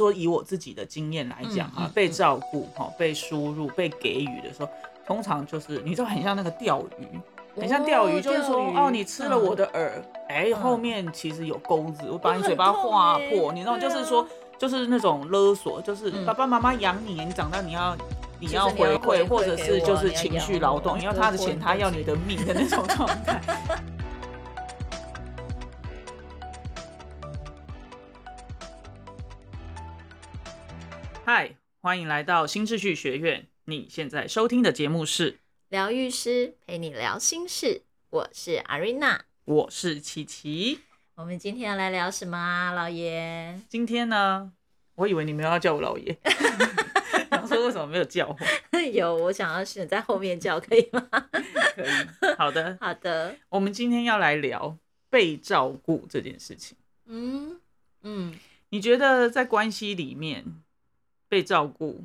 说以我自己的经验来讲哈，被照顾哈，被输入、被给予的时候，通常就是你知道很像那个钓鱼，很像钓鱼，就是说哦，你吃了我的饵，哎，后面其实有钩子，我把你嘴巴划破，你知道，就是说，就是那种勒索，就是爸爸妈妈养你，你长大你要你要回馈，或者是就是情绪劳动，你要他的钱，他要你的命的那种状态。嗨，欢迎来到新秩序学院。你现在收听的节目是疗愈师陪你聊心事，我是阿瑞娜，我是琪琪。我们今天要来聊什么啊，老爷？今天呢，我以为你们要叫我老爷，想说为什么没有叫我？有，我想要选在后面叫，可以吗？可以。好的，好的。我们今天要来聊被照顾这件事情。嗯嗯，你觉得在关系里面？被照顾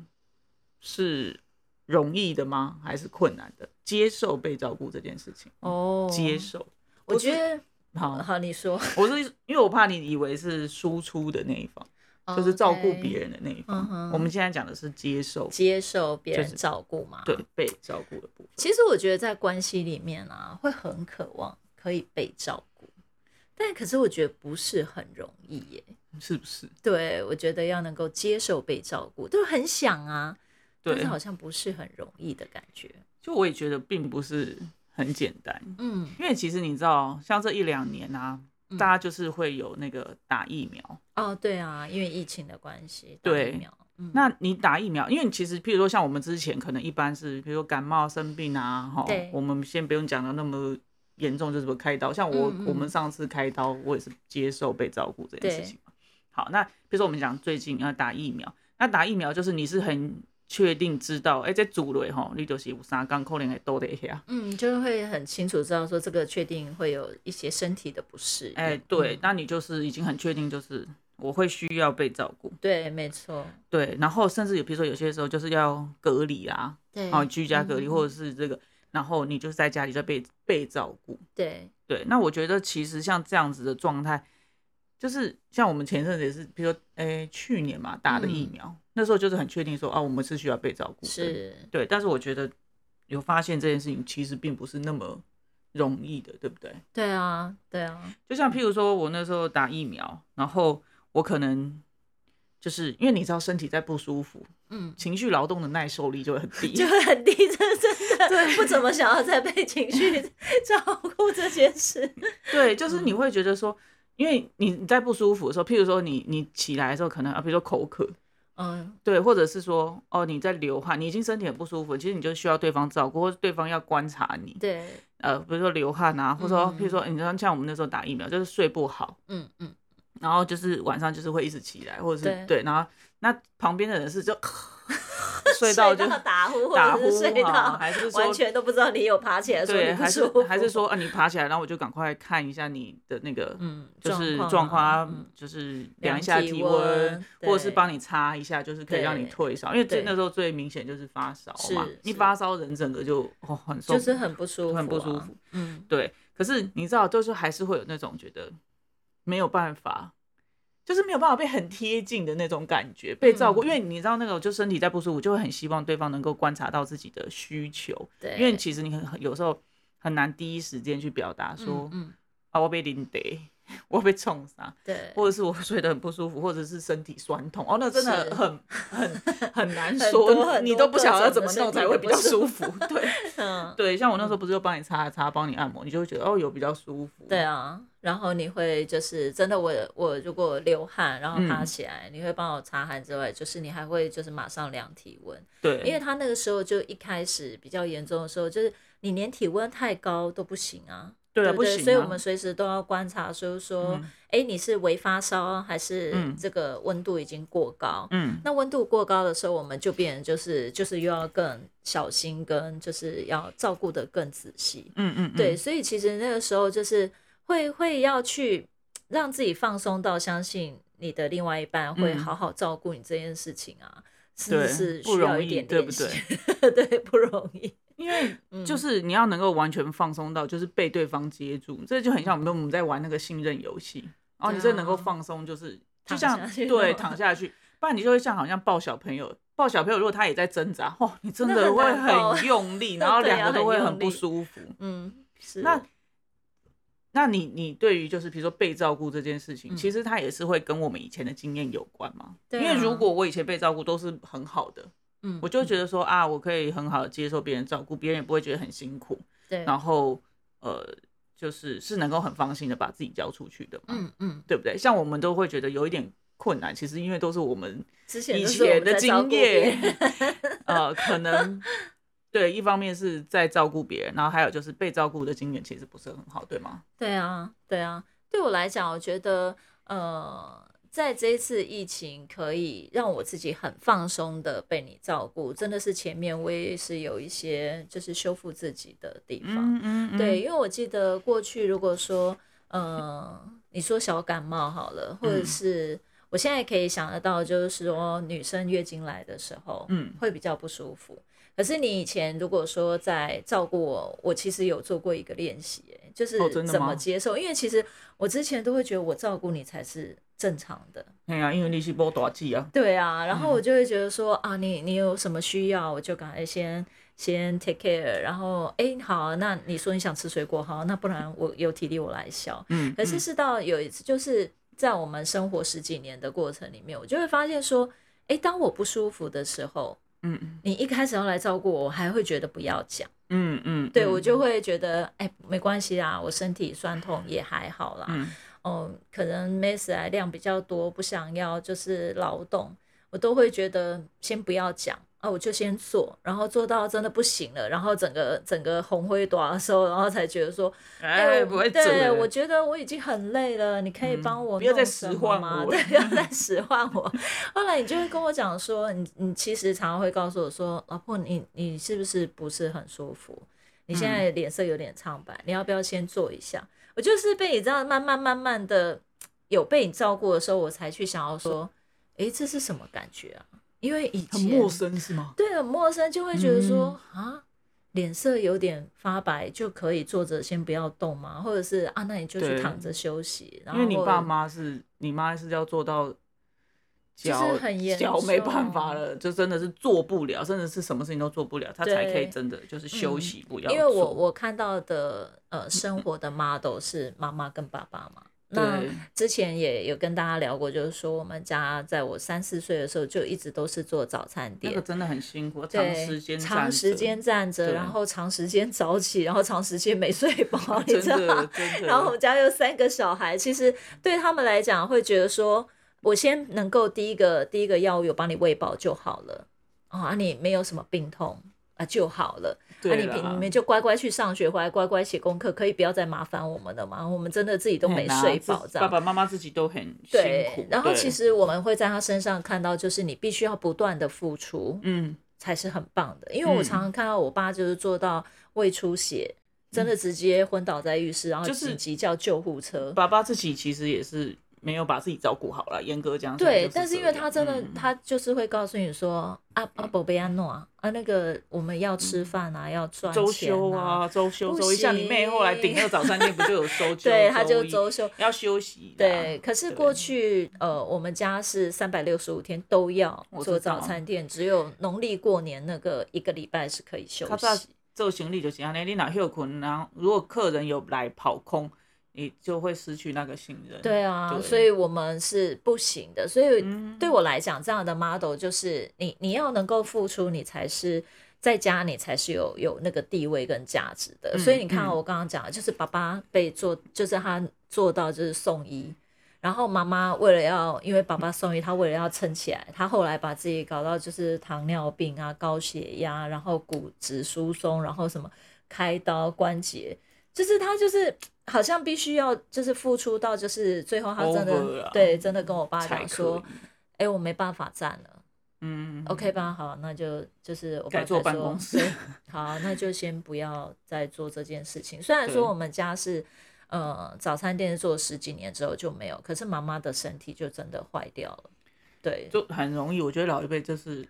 是容易的吗？还是困难的？接受被照顾这件事情哦，接受。我觉得好好，你说。我是因为我怕你以为是输出的那一方，就是照顾别人的那一方。我们现在讲的是接受，接受别人照顾嘛？对，被照顾的部分。其实我觉得在关系里面啊，会很渴望可以被照顾，但可是我觉得不是很容易耶。是不是？对，我觉得要能够接受被照顾，都很想啊，但是好像不是很容易的感觉。就我也觉得并不是很简单，嗯，因为其实你知道，像这一两年啊，大家就是会有那个打疫苗哦，对啊，因为疫情的关系，对疫苗。那你打疫苗，因为其实譬如说像我们之前可能一般是，比如说感冒生病啊，哈，我们先不用讲的那么严重，就是开刀。像我我们上次开刀，我也是接受被照顾这件事情。好，那比如说我们讲最近要打疫苗，那打疫苗就是你是很确定知道，哎，在组内哈，你就是有三刚可能会多的一下，嗯，就会很清楚知道说这个确定会有一些身体的不适，哎，对，那你就是已经很确定，就是我会需要被照顾，对，没错，对，然后甚至有比如说有些时候就是要隔离啊，对，哦，居家隔离或者是这个，然后你就是在家里在被被照顾，对，对，那我觉得其实像这样子的状态。就是像我们前阵子也是，比如说，诶，去年嘛打的疫苗，那时候就是很确定说，啊，我们是需要被照顾的，是，对。但是我觉得有发现这件事情其实并不是那么容易的，对不对？对啊，对啊。就像譬如说我那时候打疫苗，然后我可能就是因为你知道身体在不舒服，嗯，情绪劳动的耐受力就会很低，就会很低，这真的对，不怎么想要再被情绪照顾这件事。对，就是你会觉得说。因为你你在不舒服的时候，譬如说你你起来的时候，可能啊，比如说口渴，嗯，对，或者是说哦你在流汗，你已经身体很不舒服，其实你就需要对方照顾，或者对方要观察你，对，呃，比如说流汗啊，或者说譬如说你像像我们那时候打疫苗，就是睡不好，嗯嗯，然后就是晚上就是会一直起来，或者是对，然后那旁边的人是就。睡到就打呼，打呼睡到还是完全都不知道你有爬起来，对，还是还是说啊，你爬起来，然后我就赶快看一下你的那个，嗯，就是状况，就是量一下体温，或者是帮你擦一下，就是可以让你退烧，因为那时候最明显就是发烧嘛，一发烧人整个就哦很就是很不舒服，很不舒服，嗯，对。可是你知道，就是还是会有那种觉得没有办法。就是没有办法被很贴近的那种感觉，被照顾，因为你知道那个就身体在不舒服，就会很希望对方能够观察到自己的需求。对，因为其实你很有时候很难第一时间去表达说，嗯，啊，我被淋得。我被冲伤，对，或者是我睡得很不舒服，或者是身体酸痛，哦，那真的很很很难说，你都不晓得怎么弄才会比较舒服，对，嗯，对，像我那时候不是就帮你擦擦，帮你按摩，你就会觉得哦有比较舒服，对啊，然后你会就是真的，我我如果流汗，然后爬起来，你会帮我擦汗之外，就是你还会就是马上量体温，对，因为他那个时候就一开始比较严重的时候，就是你连体温太高都不行啊。对不对？所以我们随时都要观察，所以说，哎，你是微发烧还是这个温度已经过高？嗯，那温度过高的时候，我们就变就是就是又要更小心，跟就是要照顾的更仔细。嗯嗯，对，所以其实那个时候就是会会要去让自己放松到相信你的另外一半会好好照顾你这件事情啊，是不是需要一点对不对？对，不容易。因为 就是你要能够完全放松到，就是被对方接住，这就很像我们我们在玩那个信任游戏，然后你真的能够放松，就是就像对躺下去，不然你就会像好像抱小朋友，抱小朋友如果他也在挣扎，哦，你真的 会很用力，然后两个都会很不舒服。嗯，是。那那你你对于就是比如说被照顾这件事情，其实它也是会跟我们以前的经验有关嘛？对。因为如果我以前被照顾都是很好的，嗯，我就觉得说啊，我可以很好的接受别人照顾，别人也不会觉得很辛苦。对。然后呃，就是是能够很放心的把自己交出去的嘛？嗯嗯，对不对？像我们都会觉得有一点困难，其实因为都是我们以前的经验，呃，可能。对，一方面是在照顾别人，然后还有就是被照顾的经验其实不是很好，对吗？对啊，对啊，对我来讲，我觉得呃，在这一次疫情可以让我自己很放松的被你照顾，真的是前面我也是有一些就是修复自己的地方。嗯嗯。对，因为我记得过去如果说呃，你说小感冒好了，或者是我现在可以想得到，就是说女生月经来的时候，嗯，会比较不舒服。可是你以前如果说在照顾我，我其实有做过一个练习，哎，就是怎么接受，因为其实我之前都会觉得我照顾你才是正常的。对啊，因为你是波大剂啊。对啊，然后我就会觉得说啊，你你有什么需要，我就赶快先先 take care，然后哎好，那你说你想吃水果，好，那不然我有体力我来削。嗯。可是是到有一次，就是在我们生活十几年的过程里面，我就会发现说，哎，当我不舒服的时候。嗯，你一开始要来照顾我，我还会觉得不要讲。嗯嗯，对我就会觉得，哎，没关系啦，我身体酸痛也还好啦。嗯，哦，可能 mess 来量比较多，不想要就是劳动，我都会觉得先不要讲。啊，我就先做，然后做到真的不行了，然后整个整个红灰多的时候，然后才觉得说，哎，不会对，我觉得我已经很累了，你可以帮我不要再使唤我，对，不要再使唤我。后来你就会跟我讲说，你你其实常常会告诉我说，老婆，你你是不是不是很舒服？你现在脸色有点苍白，你要不要先做一下？我就是被你这样慢慢慢慢的有被你照顾的时候，我才去想要说，哎，这是什么感觉啊？因为以前很陌生是吗？对，很陌生，就会觉得说啊，脸色有点发白，就可以坐着先不要动吗？或者是啊，那你就去躺着休息。因为你爸妈是你妈是要做到脚脚没办法了，就真的是做不了，甚至是什么事情都做不了，他才可以真的就是休息不要。因为我我看到的呃生活的 model 是妈妈跟爸爸嘛。那之前也有跟大家聊过，就是说我们家在我三四岁的时候就一直都是做早餐店，那个真的很辛苦，长时间长时间站着，然后长时间早起，然后长时间没睡饱，你知道吗？然后我们家有三个小孩，其实对他们来讲会觉得说，我先能够第一个第一个药物有帮你喂饱就好了啊，你没有什么病痛啊就好了。那你平你们就乖乖去上学，回来乖乖写功课，可以不要再麻烦我们了嘛？我们真的自己都没睡饱，这样爸爸妈妈自己都很辛苦。然后其实我们会在他身上看到，就是你必须要不断的付出，嗯，才是很棒的。因为我常常看到我爸就是做到胃出血，真的直接昏倒在浴室，然后紧急叫救护车。爸爸自己其实也是。没有把自己照顾好了，严格讲。对，但是因为他真的，他就是会告诉你说，啊啊，宝贝安诺啊，啊那个我们要吃饭啊，要赚周休啊，周休周一下，你妹后来顶那个早餐店不就有收休？对，他就周休，要休息。对，可是过去呃，我们家是三百六十五天都要做早餐店，只有农历过年那个一个礼拜是可以休息。做行李就行，你你哪休困，然后如果客人有来跑空。你就会失去那个信任。对啊，所以我们是不行的。所以对我来讲，这样的 model 就是你你要能够付出，你才是在家，你才是有有那个地位跟价值的。所以你看，我刚刚讲的就是爸爸被做，就是他做到就是送医，然后妈妈为了要，因为爸爸送医，他为了要撑起来，他后来把自己搞到就是糖尿病啊、高血压，然后骨质疏松，然后什么开刀关节。就是他，就是好像必须要，就是付出到，就是最后他真的对，真的跟我爸讲说，哎，我没办法站了，嗯，OK 吧，好，那就就是我改做办公室，好，那就先不要再做这件事情。虽然说我们家是呃早餐店做十几年之后就没有，可是妈妈的身体就真的坏掉了，对，就很容易。我觉得老一辈就是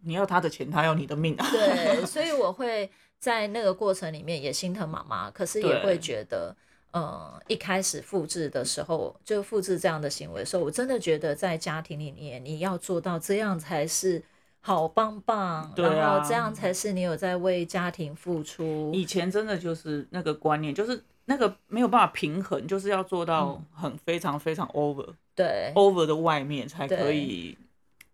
你要他的钱，他要你的命啊，对，所以我会。在那个过程里面也心疼妈妈，可是也会觉得，呃，一开始复制的时候，就复制这样的行为的时候，我真的觉得在家庭里面，你要做到这样才是好棒棒，然后这样才是你有在为家庭付出。以前真的就是那个观念，就是那个没有办法平衡，就是要做到很非常非常 over，对。over 的外面才可以，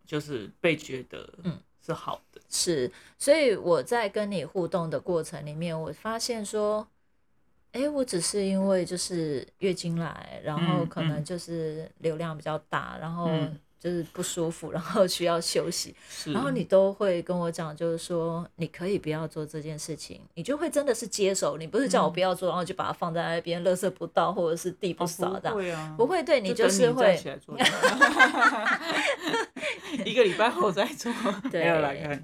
就是被觉得嗯是好的。是，所以我在跟你互动的过程里面，我发现说。哎，我只是因为就是月经来，然后可能就是流量比较大，然后就是不舒服，然后需要休息，然后你都会跟我讲，就是说你可以不要做这件事情，你就会真的是接手，你不是叫我不要做，然后就把它放在那边，垃圾不到或者是地不扫的，不会对你就是会 一个礼拜后再做，对，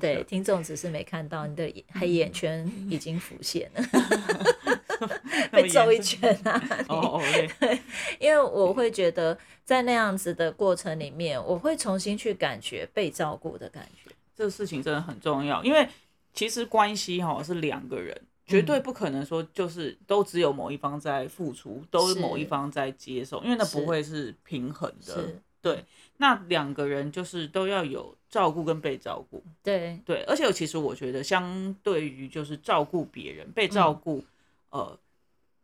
对，听众只是没看到你的黑眼圈已经浮现了。被揍一拳啊！哦，对，因为我会觉得在那样子的过程里面，我会重新去感觉被照顾的感觉。这个事情真的很重要，因为其实关系哈是两个人，绝对不可能说就是都只有某一方在付出，都是某一方在接受，因为那不会是平衡的。对，那两个人就是都要有照顾跟被照顾。对。对，而且其实我觉得，相对于就是照顾别人、被照顾。呃，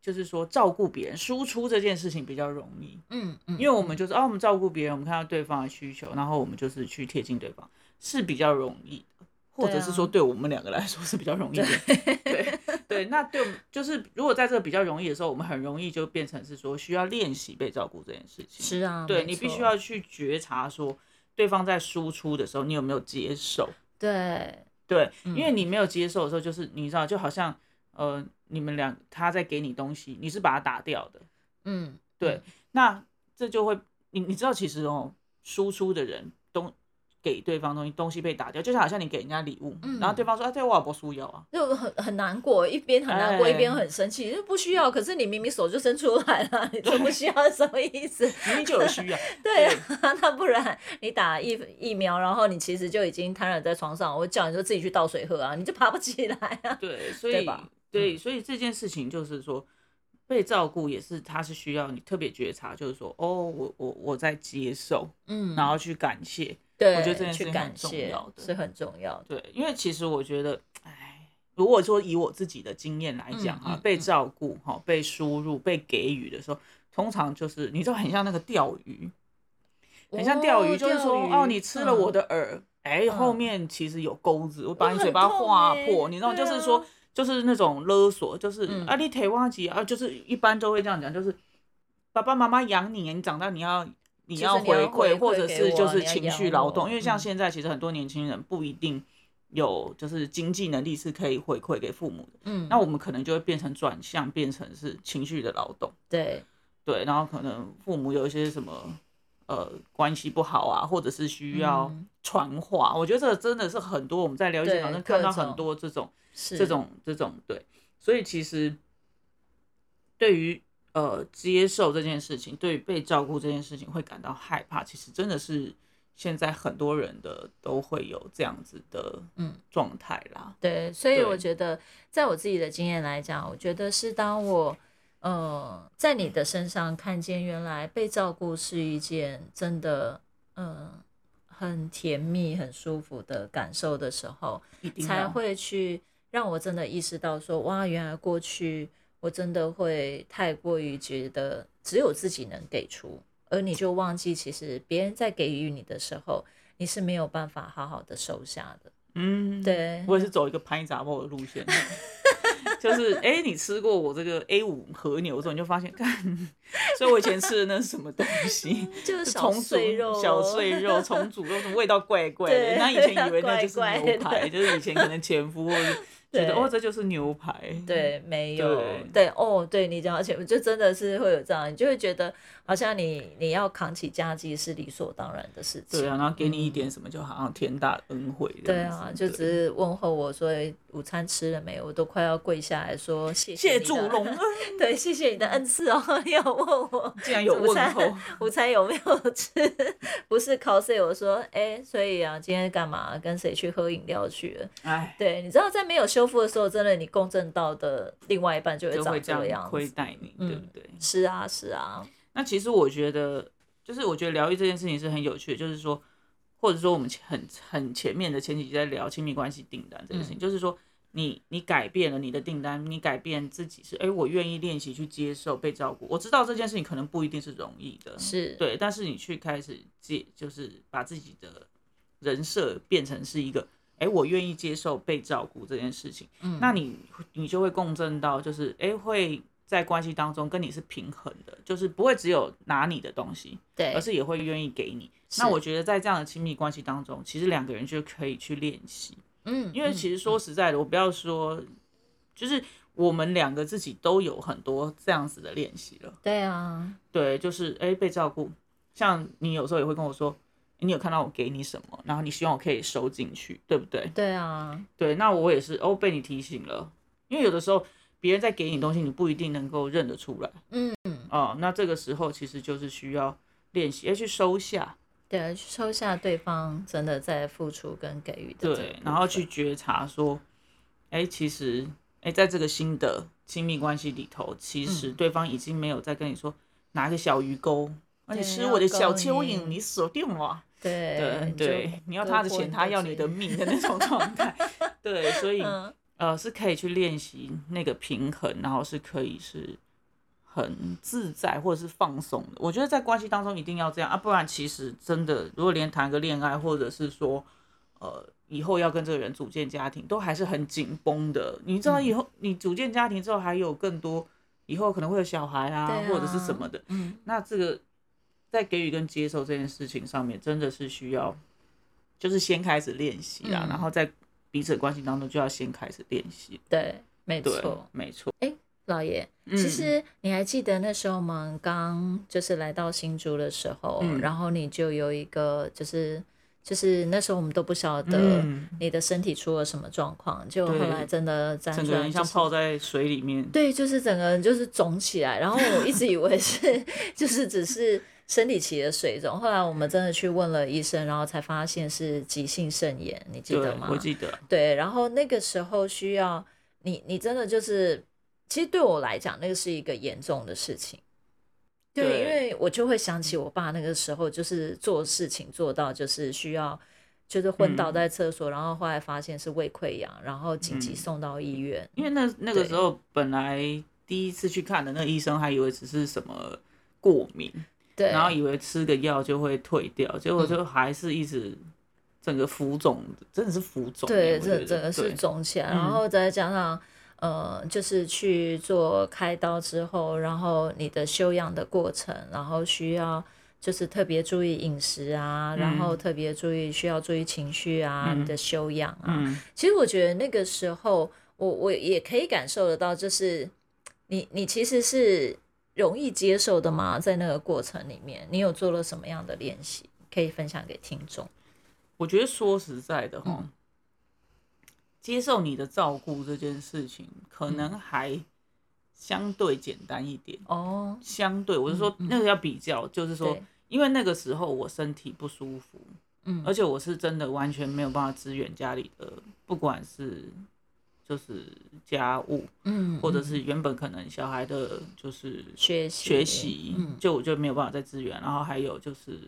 就是说照顾别人、输出这件事情比较容易，嗯嗯，因为我们就是哦，我们照顾别人，我们看到对方的需求，然后我们就是去贴近对方，是比较容易的，或者是说对我们两个来说是比较容易的，对对。那对，就是如果在这个比较容易的时候，我们很容易就变成是说需要练习被照顾这件事情，是啊，对你必须要去觉察说对方在输出的时候，你有没有接受？对对，因为你没有接受的时候，就是你知道，就好像呃。你们俩他在给你东西，你是把它打掉的，嗯，对，那这就会你你知道其实哦，输出的人东给对方东西，东西被打掉，就像好像你给人家礼物，然后对方说啊，对我不需要啊，就很很难过，一边很难过，一边很生气，就不需要，可是你明明手就伸出来了，你说不需要什么意思？明明就有需要，对啊，那不然你打疫疫苗，然后你其实就已经瘫软在床上，我叫你说自己去倒水喝啊，你就爬不起来啊，对，所以。对，所以这件事情就是说，被照顾也是，他是需要你特别觉察，就是说，哦，我我我在接受，嗯，然后去感谢，对，我觉得这件事情很重要的，是很重要的。对，因为其实我觉得，哎，如果说以我自己的经验来讲哈，被照顾哈，被输入、被给予的时候，通常就是你知道，很像那个钓鱼，很像钓鱼，就是说，哦，你吃了我的饵，哎，后面其实有钩子，我把你嘴巴划破，你知道，就是说。就是那种勒索，就是啊，你腿忘记啊，就是一般都会这样讲，就是爸爸妈妈养你，你长大你要你要回馈，或者是就是情绪劳动，因为像现在其实很多年轻人不一定有就是经济能力是可以回馈给父母的，嗯，那我们可能就会变成转向，变成是情绪的劳动，对。对，然后可能父母有一些什么呃关系不好啊，或者是需要传话，我觉得这真的是很多我们在了解好像看到很多这种。这种这种对，所以其实对于呃接受这件事情，对于被照顾这件事情会感到害怕，其实真的是现在很多人的都会有这样子的嗯状态啦。对，所以我觉得在我自己的经验来讲，我觉得是当我呃在你的身上看见原来被照顾是一件真的嗯很甜蜜、很舒服的感受的时候，才会去。让我真的意识到，说哇，原来过去我真的会太过于觉得只有自己能给出，而你就忘记，其实别人在给予你的时候，你是没有办法好好的收下的。嗯，对，我也是走一个拍杂报的路线，就是哎，你吃过我这个 A 五和牛之后，你就发现，看，所以我以前吃的那是什么东西？就是小碎肉，小碎肉 重煮，肉，味道怪怪的。那以前以为那就是牛排，就是以前可能前夫或者。觉得哦，这就是牛排。对，没有，对，哦，对你讲，而且就真的是会有这样，你就会觉得好像你你要扛起家计是理所当然的事情。对啊，然后给你一点什么，就好像天大恩惠。对啊，就只是问候我说午餐吃了没，我都快要跪下来说谢谢主隆恩。对，谢谢你的恩赐哦，你有问我，竟然有问候，午餐有没有吃？不是 cos，我说哎，所以啊，今天干嘛？跟谁去喝饮料去了？哎，对，你知道在没有休修复的时候，真的你共振到的另外一半就会长这个样子，亏待你，对不对？是啊，是啊。那其实我觉得，就是我觉得疗愈这件事情是很有趣的，就是说，或者说我们很很前面的前几集在聊亲密关系订单这件事情，就是说，你你改变了你的订单，你改变自己是，哎，我愿意练习去接受被照顾。我知道这件事情可能不一定是容易的，是对，但是你去开始接，就是把自己的人设变成是一个，哎，我愿意接受被照顾这件事情，嗯，那你你就会共振到，就是哎会。在关系当中跟你是平衡的，就是不会只有拿你的东西，对，而是也会愿意给你。那我觉得在这样的亲密关系当中，其实两个人就可以去练习，嗯，因为其实说实在的，我不要说，就是我们两个自己都有很多这样子的练习了。对啊，对，就是哎被照顾，像你有时候也会跟我说，你有看到我给你什么，然后你希望我可以收进去，对不对？对啊，对，那我也是哦被你提醒了，因为有的时候。别人在给你东西，你不一定能够认得出来。嗯哦，那这个时候其实就是需要练习，要去收下。对，去收下对方真的在付出跟给予的。对，然后去觉察说，哎，其实，哎，在这个新的亲密关系里头，其实对方已经没有在跟你说拿个小鱼钩，你吃我的小蚯蚓，你死定了。对对对，你要他的钱，他要你的命的那种状态。对，所以。呃，是可以去练习那个平衡，然后是可以是很自在或者是放松的。我觉得在关系当中一定要这样啊，不然其实真的，如果连谈个恋爱，或者是说，呃，以后要跟这个人组建家庭，都还是很紧绷的。你知道，以后你组建家庭之后，还有更多，以后可能会有小孩啊，或者是什么的。嗯，那这个在给予跟接受这件事情上面，真的是需要，就是先开始练习啊，然后在。彼此关系当中就要先开始练习。对，没错，没错。哎，老爷，其实你还记得那时候我们刚就是来到新竹的时候，然后你就有一个，就是就是那时候我们都不晓得你的身体出了什么状况，就后来真的整个人像泡在水里面。对，就是整个人就是肿起来，然后我一直以为是 就是只是。生理期的水肿，后来我们真的去问了医生，然后才发现是急性肾炎，你记得吗？我记得。对，然后那个时候需要你，你真的就是，其实对我来讲，那个是一个严重的事情。对，因为我就会想起我爸那个时候，就是做事情做到就是需要，就是昏倒在厕所，然后后来发现是胃溃疡，然后紧急送到医院。因为那那个时候本来第一次去看的那个医生还以为只是什么过敏。对，然后以为吃个药就会退掉，结果就还是一直整个浮肿，真的是浮肿。对，这整个是肿起来，然后再加上呃，就是去做开刀之后，然后你的休养的过程，然后需要就是特别注意饮食啊，然后特别注意需要注意情绪啊，你的修养啊。其实我觉得那个时候，我我也可以感受得到，就是你你其实是。容易接受的吗？在那个过程里面，你有做了什么样的练习可以分享给听众？我觉得说实在的哈，接受你的照顾这件事情，可能还相对简单一点哦。相对，我是说那个要比较，就是说，因为那个时候我身体不舒服，嗯，而且我是真的完全没有办法支援家里的，不管是。就是家务，嗯，或者是原本可能小孩的，就是学习学习，就我就没有办法再支援。然后还有就是，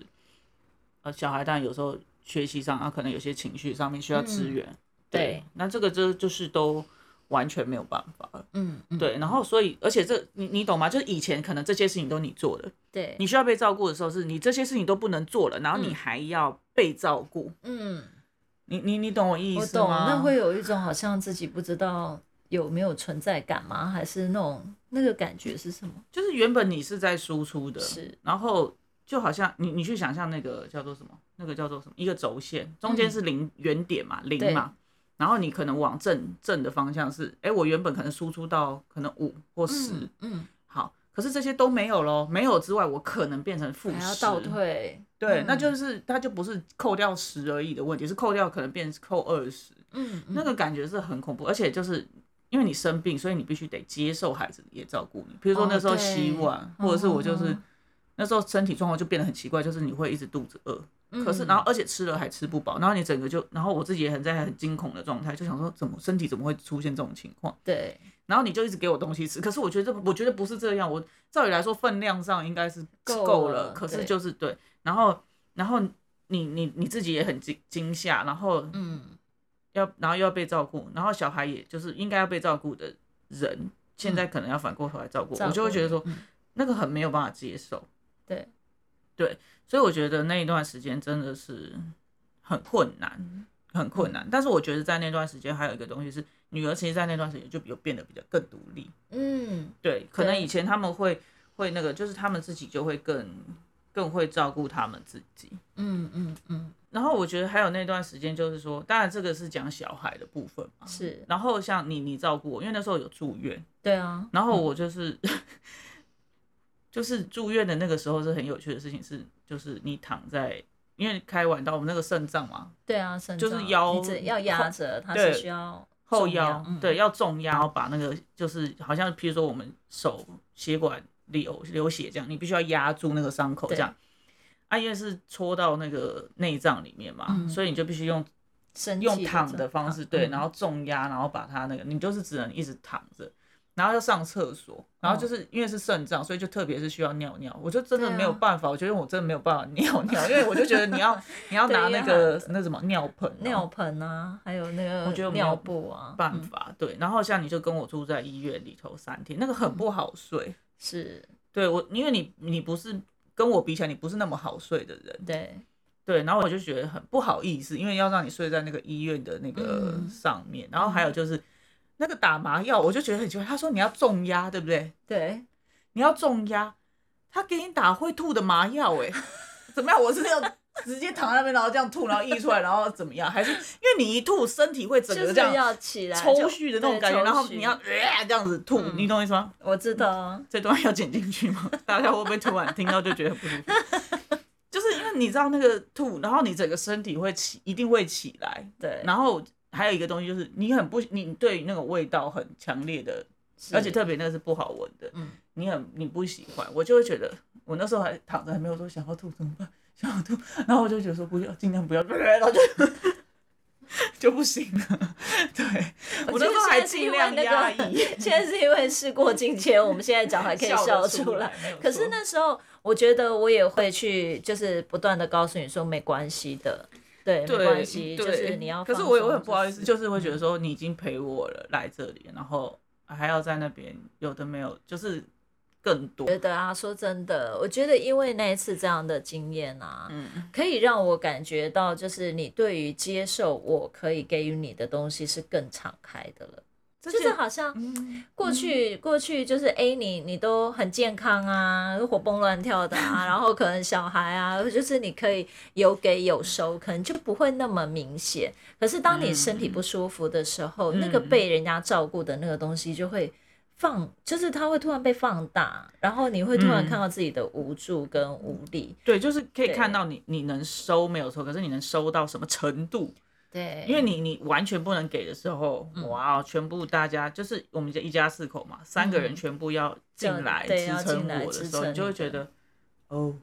呃，小孩当然有时候学习上，啊，可能有些情绪上面需要支援，对，那这个就就是都完全没有办法了，嗯，对。然后所以，而且这你你懂吗？就是以前可能这些事情都你做的，对，你需要被照顾的时候，是你这些事情都不能做了，然后你还要被照顾，嗯。你你你懂我意思吗？我懂，那会有一种好像自己不知道有没有存在感吗？还是那种那个感觉是什么？就是原本你是在输出的，是，然后就好像你你去想象那个叫做什么？那个叫做什么？一个轴线，中间是零原点嘛，零嘛，然后你可能往正正的方向是，哎，我原本可能输出到可能五或十，嗯，好。可是这些都没有喽，没有之外，我可能变成负十，还要倒退，对，那就是它就不是扣掉十而已的问题，是扣掉可能变扣二十，嗯，那个感觉是很恐怖，而且就是因为你生病，所以你必须得接受孩子也照顾你，比如说那时候洗碗，或者是我就是那时候身体状况就变得很奇怪，就是你会一直肚子饿，可是然后而且吃了还吃不饱，然后你整个就，然后我自己也很在很惊恐的状态，就想说怎么身体怎么会出现这种情况？对，然后你就一直给我东西吃，可是我觉得我觉得不是这样，我照理来说分量上应该是够了，可是就是对，然后然后你你你自己也很惊惊吓，然后嗯，要然后又要被照顾，然后小孩也就是应该要被照顾的人，现在可能要反过头来照顾，我就会觉得说那个很没有办法接受，对对。所以我觉得那一段时间真的是很困难，很困难。但是我觉得在那段时间还有一个东西是，女儿其实，在那段时间就有变得比较更独立。嗯，对，可能以前他们会会那个，就是他们自己就会更更会照顾他们自己。嗯嗯嗯。然后我觉得还有那段时间，就是说，当然这个是讲小孩的部分嘛。是。然后像你，你照顾我，因为那时候有住院。对啊。然后我就是。就是住院的那个时候是很有趣的事情，是就是你躺在，因为开完刀，我们那个肾脏嘛，对啊，肾就是腰要压着，它是需要后腰，对，要重压，然后把那个就是好像，譬如说我们手血管流流血这样，你必须要压住那个伤口这样，啊，因为是戳到那个内脏里面嘛，所以你就必须用用躺的方式，对，然后重压，然后把它那个，你就是只能一直躺着。然后就上厕所，然后就是因为是肾脏，所以就特别是需要尿尿。我就真的没有办法，我觉得我真的没有办法 尿尿，因为我就觉得你要 你要拿那个那什么尿盆，尿盆啊，还有那个我觉得尿布啊，办法对。然后像你就跟我住在医院里头三天，那个很不好睡。是，对我，因为你你不是跟我比起来，你不是那么好睡的人。对对，然后我就觉得很不好意思，因为要让你睡在那个医院的那个上面，然后还有就是。那个打麻药，我就觉得很奇怪。他说你要重压，对不对？对，你要重压。他给你打会吐的麻药，哎，怎么样？我是要直接躺在那边，然后这样吐，然后溢出来，然后怎么样？还是因为你一吐，身体会整个这样起来抽蓄的那种感觉，然后你要这样子吐，你懂我意思吗？我知道。这段要剪进去吗？大家会不会突然听到就觉得不舒服？就是因为你知道那个吐，然后你整个身体会起，一定会起来。对，然后。还有一个东西就是你很不，你对那个味道很强烈的，而且特别那个是不好闻的，嗯，你很你不喜欢，我就会觉得，我那时候还躺着还没有说想要吐怎么办，想要吐，然后我就觉得说不要，尽量不要，然后就 就不行了，对，我那时候还尽量压抑，现在是因为事过境迁，我们现在讲还可以笑出来，可是那时候我觉得我也会去，就是不断的告诉你说没关系的。对，没关系，就是你要。可是我也会很不好意思，就是会觉得说你已经陪我了来这里，然后还要在那边有的没有，就是更多。觉得啊，说真的，我觉得因为那一次这样的经验啊，嗯，可以让我感觉到，就是你对于接受我可以给予你的东西是更敞开的了。就是好像过去过去就是哎你你都很健康啊，活蹦乱跳的啊，然后可能小孩啊，就是你可以有给有收，可能就不会那么明显。可是当你身体不舒服的时候，那个被人家照顾的那个东西就会放，就是它会突然被放大，然后你会突然看到自己的无助跟无力。对，就是可以看到你你能收没有错，可是你能收到什么程度？对，因为你你完全不能给的时候，哇，全部大家就是我们家一家四口嘛，三个人全部要进来支撑我的时候，你就会觉得，哦，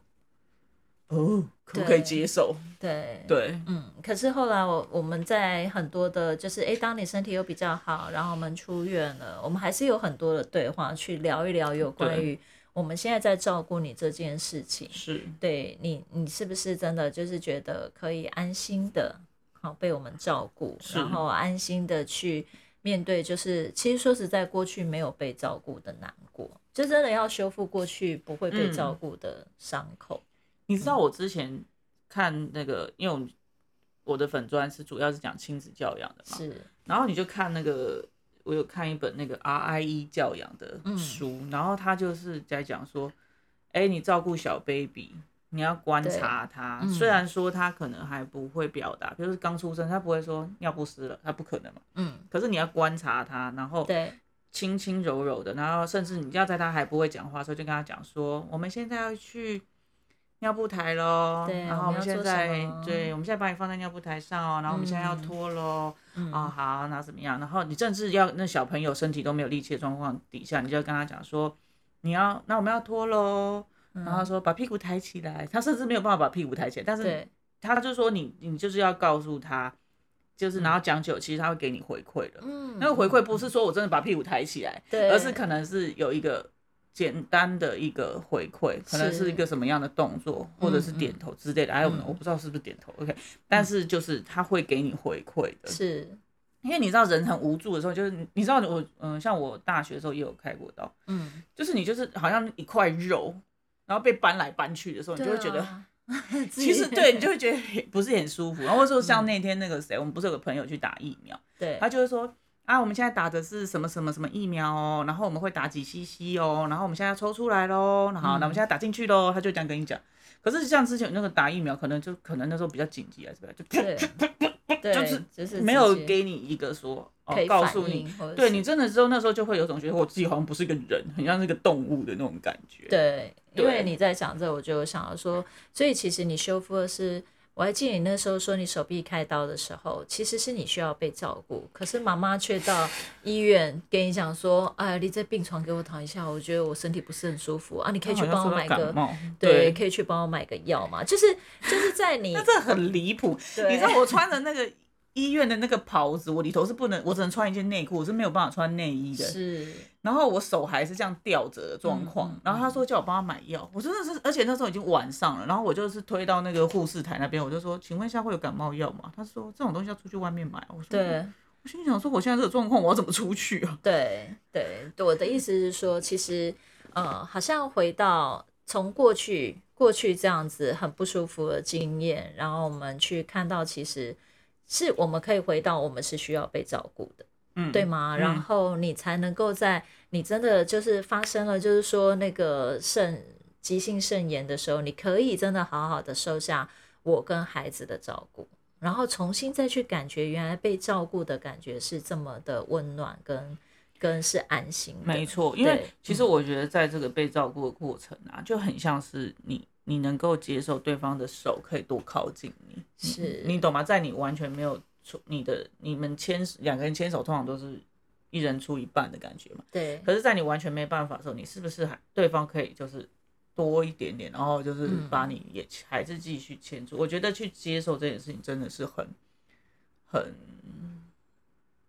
哦，可不可以接受？对。对，嗯。可是后来我我们在很多的，就是哎，当你身体又比较好，然后我们出院了，我们还是有很多的对话去聊一聊有关于我们现在在照顾你这件事情，是。对你，你是不是真的就是觉得可以安心的？好被我们照顾，然后安心的去面对，就是其实说实在，过去没有被照顾的难过，就真的要修复过去不会被照顾的伤口。你知道我之前看那个，因为我我的粉砖是主要是讲亲子教养的嘛，是。然后你就看那个，我有看一本那个 RIE 教养的书，然后他就是在讲说，哎，你照顾小 baby。你要观察他，虽然说他可能还不会表达，比如刚出生，他不会说尿不湿了，他不可能嘛。嗯。可是你要观察他，然后轻轻柔柔的，然后甚至你要在他还不会讲话的时候就跟他讲说，我们现在要去尿布台喽。然后我们现在，对，我们现在把你放在尿布台上哦，然后我们现在要脱喽。嗯。哦，好，那怎么样？然后你甚至要那小朋友身体都没有力气的状况底下，你就要跟他讲说，你要，那我们要脱喽。然后说把屁股抬起来，他甚至没有办法把屁股抬起来，但是他就说你你就是要告诉他，就是然后讲久，其实他会给你回馈的。嗯，那个回馈不是说我真的把屁股抬起来，对，而是可能是有一个简单的一个回馈，可能是一个什么样的动作，或者是点头之类的。还有呢，我不知道是不是点头，OK，但是就是他会给你回馈的。是。因为你知道人很无助的时候，就是你知道我嗯，像我大学的时候也有开过刀，嗯，就是你就是好像一块肉，然后被搬来搬去的时候，你就会觉得，其实对你就会觉得不是很舒服。然后说像那天那个谁，我们不是有个朋友去打疫苗，对，他就会说啊，我们现在打的是什么什么什么疫苗哦，然后我们会打几 cc 哦，然后我们现在要抽出来喽，好，那我们现在打进去喽，他就这样跟你讲。可是像之前那个打疫苗，可能就可能那时候比较紧急啊是吧就。就是就是没有给你一个说，哦，告诉你，对你真的之后那时候就会有种觉得我自己好像不是一个人，很像是个动物的那种感觉。对，因为你在讲这，我就想要说，所以其实你修复的是。我还记得你那时候说你手臂开刀的时候，其实是你需要被照顾，可是妈妈却到医院跟你讲说：“哎，你在病床给我躺一下，我觉得我身体不是很舒服啊，你可以去帮我买个，对，可以去帮我买个药嘛。”就是就是在你，那这很离谱。你知道我穿的那个。医院的那个袍子，我里头是不能，我只能穿一件内裤，我是没有办法穿内衣的。是，然后我手还是这样吊着的状况。然后他说叫我帮他买药，我真的是，而且那时候已经晚上了。然后我就是推到那个护士台那边，我就说，请问一下会有感冒药吗？他说这种东西要出去外面买。我说，对，我心想说，我现在这个状况，我要怎么出去啊？对对，我的意思是说，其实，呃，好像回到从过去过去这样子很不舒服的经验，然后我们去看到其实。是我们可以回到我们是需要被照顾的，嗯，对吗？然后你才能够在你真的就是发生了，就是说那个肾急性肾炎的时候，你可以真的好好的收下我跟孩子的照顾，然后重新再去感觉原来被照顾的感觉是这么的温暖跟跟是安心。没错，因为其实我觉得在这个被照顾的过程啊，就很像是你。你能够接受对方的手可以多靠近你，是你懂吗？在你完全没有出你的，你们牵两个人牵手，通常都是一人出一半的感觉嘛。对。可是，在你完全没办法的时候，你是不是还对方可以就是多一点点，然后就是把你也还是继续牵住？我觉得去接受这件事情真的是很很。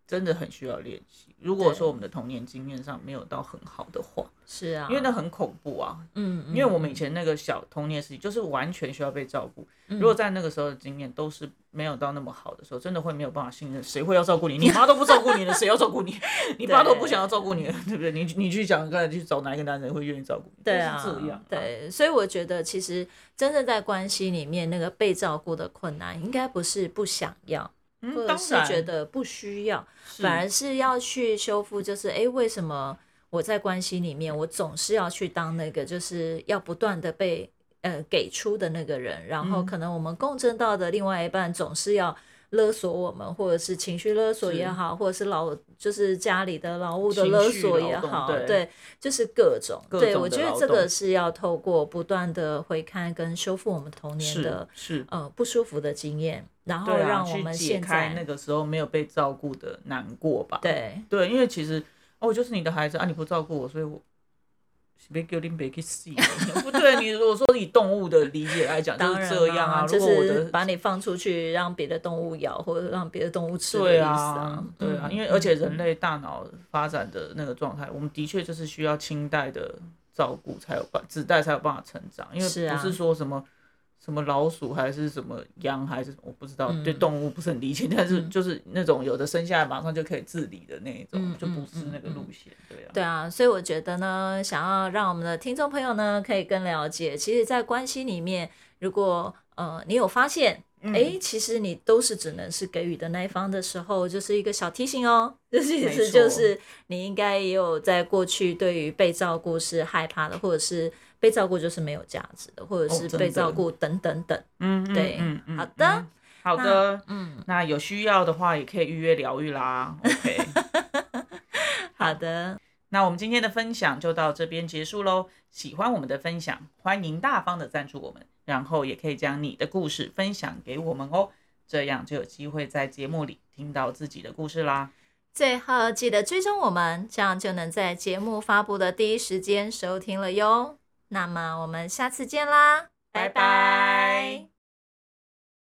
真的很需要练习。如果说我们的童年经验上没有到很好的话，是啊，因为那很恐怖啊。嗯，因为我们以前那个小童年时期就是完全需要被照顾。如果在那个时候的经验都是没有到那么好的时候，真的会没有办法信任谁会要照顾你？你 妈都不照顾你了，谁要照顾你？你爸都不想要照顾你了，对不对？你你去想，刚才去找哪一个男人会愿意照顾你？对啊，这样。对，所以我觉得其实真正在关系里面，那个被照顾的困难，应该不是不想要。或者是觉得不需要，反而是要去修复。就是哎，为什么我在关系里面，我总是要去当那个，就是要不断的被呃给出的那个人，然后可能我们共振到的另外一半总是要勒索我们，或者是情绪勒索也好，或者是老就是家里的劳务的勒索也好，对，就是各种。对我觉得这个是要透过不断的回看跟修复我们童年的是呃不舒服的经验。然后让我们现在那个时候没有被照顾的难过吧？对对，因为其实哦，我就是你的孩子啊，你不照顾我，所以我别给你别去死。不对，你如果说以动物的理解来讲，就是这样啊，就是把你放出去让别的动物咬，或者让别的动物吃对啊，对啊，因为而且人类大脑发展的那个状态，我们的确就是需要清代的照顾才有办，子代才有办法成长，因为不是说什么。什么老鼠还是什么羊还是我不知道，对动物不是很理解，但是就是那种有的生下来马上就可以自理的那一种，就不是那个路线，对啊。对啊，所以我觉得呢，想要让我们的听众朋友呢可以更了解，其实，在关系里面，如果呃你有发现，哎，其实你都是只能是给予的那一方的时候，就是一个小提醒哦，这其实就是你应该也有在过去对于被照顾是害怕的，或者是。被照顾就是没有价值的，或者是被照顾等等等。嗯，对，嗯嗯，好的，好的，嗯，那有需要的话也可以预约疗愈啦。OK，好的，那我们今天的分享就到这边结束喽。喜欢我们的分享，欢迎大方的赞助我们，然后也可以将你的故事分享给我们哦，这样就有机会在节目里听到自己的故事啦。最后记得追踪我们，这样就能在节目发布的第一时间收听了哟。那么我们下次见啦，拜拜。